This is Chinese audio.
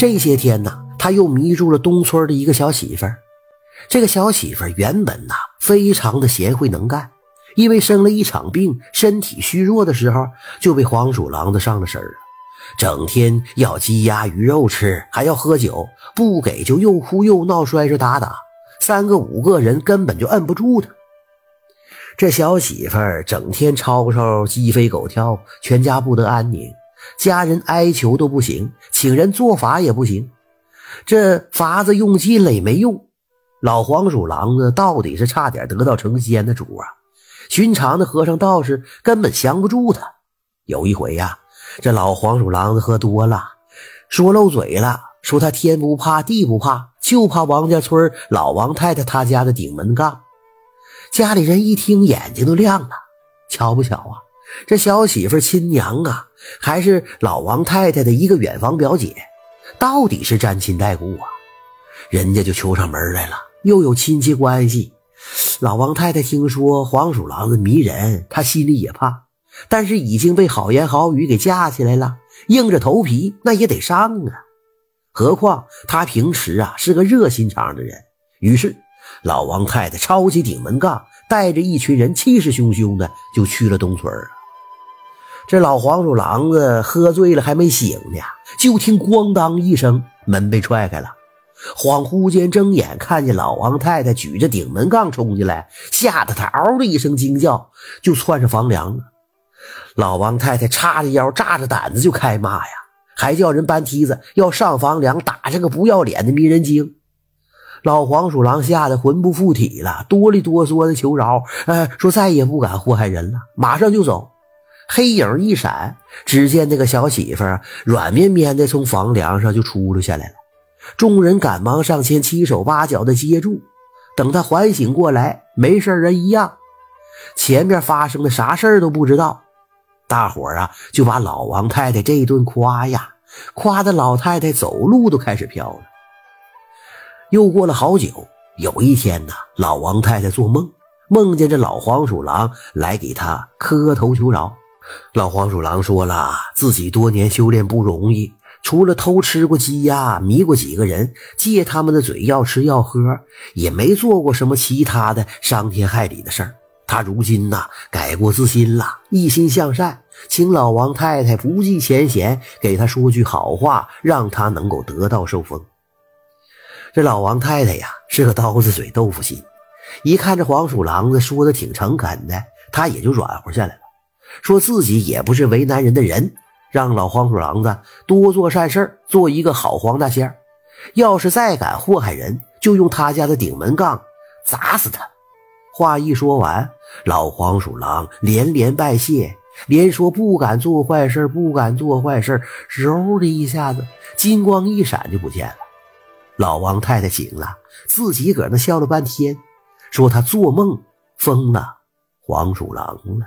这些天呢，他又迷住了东村的一个小媳妇儿。这个小媳妇儿原本呐，非常的贤惠能干，因为生了一场病，身体虚弱的时候，就被黄鼠狼子上了身了。整天要鸡鸭鱼肉吃，还要喝酒，不给就又哭又闹，摔摔打打，三个五个人根本就摁不住他。这小媳妇儿整天吵吵鸡飞狗跳，全家不得安宁。家人哀求都不行，请人做法也不行，这法子用尽了也没用。老黄鼠狼子到底是差点得道成仙的主啊！寻常的和尚道士根本降不住他。有一回呀，这老黄鼠狼子喝多了，说漏嘴了，说他天不怕地不怕，就怕王家村老王太太他家的顶门杠。家里人一听，眼睛都亮了。巧不巧啊？这小媳妇亲娘啊，还是老王太太的一个远房表姐，到底是沾亲带故啊！人家就求上门来了，又有亲戚关系。老王太太听说黄鼠狼子迷人，她心里也怕，但是已经被好言好语给架起来了，硬着头皮那也得上啊。何况她平时啊是个热心肠的人，于是老王太太抄起顶门杠，带着一群人气势汹汹的就去了东村了。这老黄鼠狼子喝醉了，还没醒呢，就听咣当一声，门被踹开了。恍惚间睁眼，看见老王太太举着顶门杠冲进来，吓得他嗷的一声惊叫，就窜上房梁了。老王太太叉着腰，炸着胆子就开骂呀，还叫人搬梯子要上房梁打这个不要脸的迷人精。老黄鼠狼吓得魂不附体了，哆里哆嗦的求饶，哎，说再也不敢祸害人了，马上就走。黑影一闪，只见那个小媳妇软绵绵的从房梁上就出溜下来了。众人赶忙上前，七手八脚的接住。等他缓醒过来，没事人一样，前面发生的啥事都不知道。大伙啊，就把老王太太这一顿夸呀，夸的老太太走路都开始飘了。又过了好久，有一天呢，老王太太做梦，梦见这老黄鼠狼来给她磕头求饶。老黄鼠狼说了，自己多年修炼不容易，除了偷吃过鸡鸭，迷过几个人，借他们的嘴要吃要喝，也没做过什么其他的伤天害理的事儿。他如今呐，改过自新了，一心向善，请老王太太不计前嫌，给他说句好话，让他能够得道受封。这老王太太呀，是个刀子嘴豆腐心，一看这黄鼠狼子说的挺诚恳的，他也就软和下来。说自己也不是为难人的人，让老黄鼠狼子多做善事做一个好黄大仙要是再敢祸害人，就用他家的顶门杠砸死他。话一说完，老黄鼠狼连连拜谢，连说不敢做坏事，不敢做坏事。嗖的一下子，金光一闪就不见了。老王太太醒了，自己搁那笑了半天，说他做梦疯了黄鼠狼了。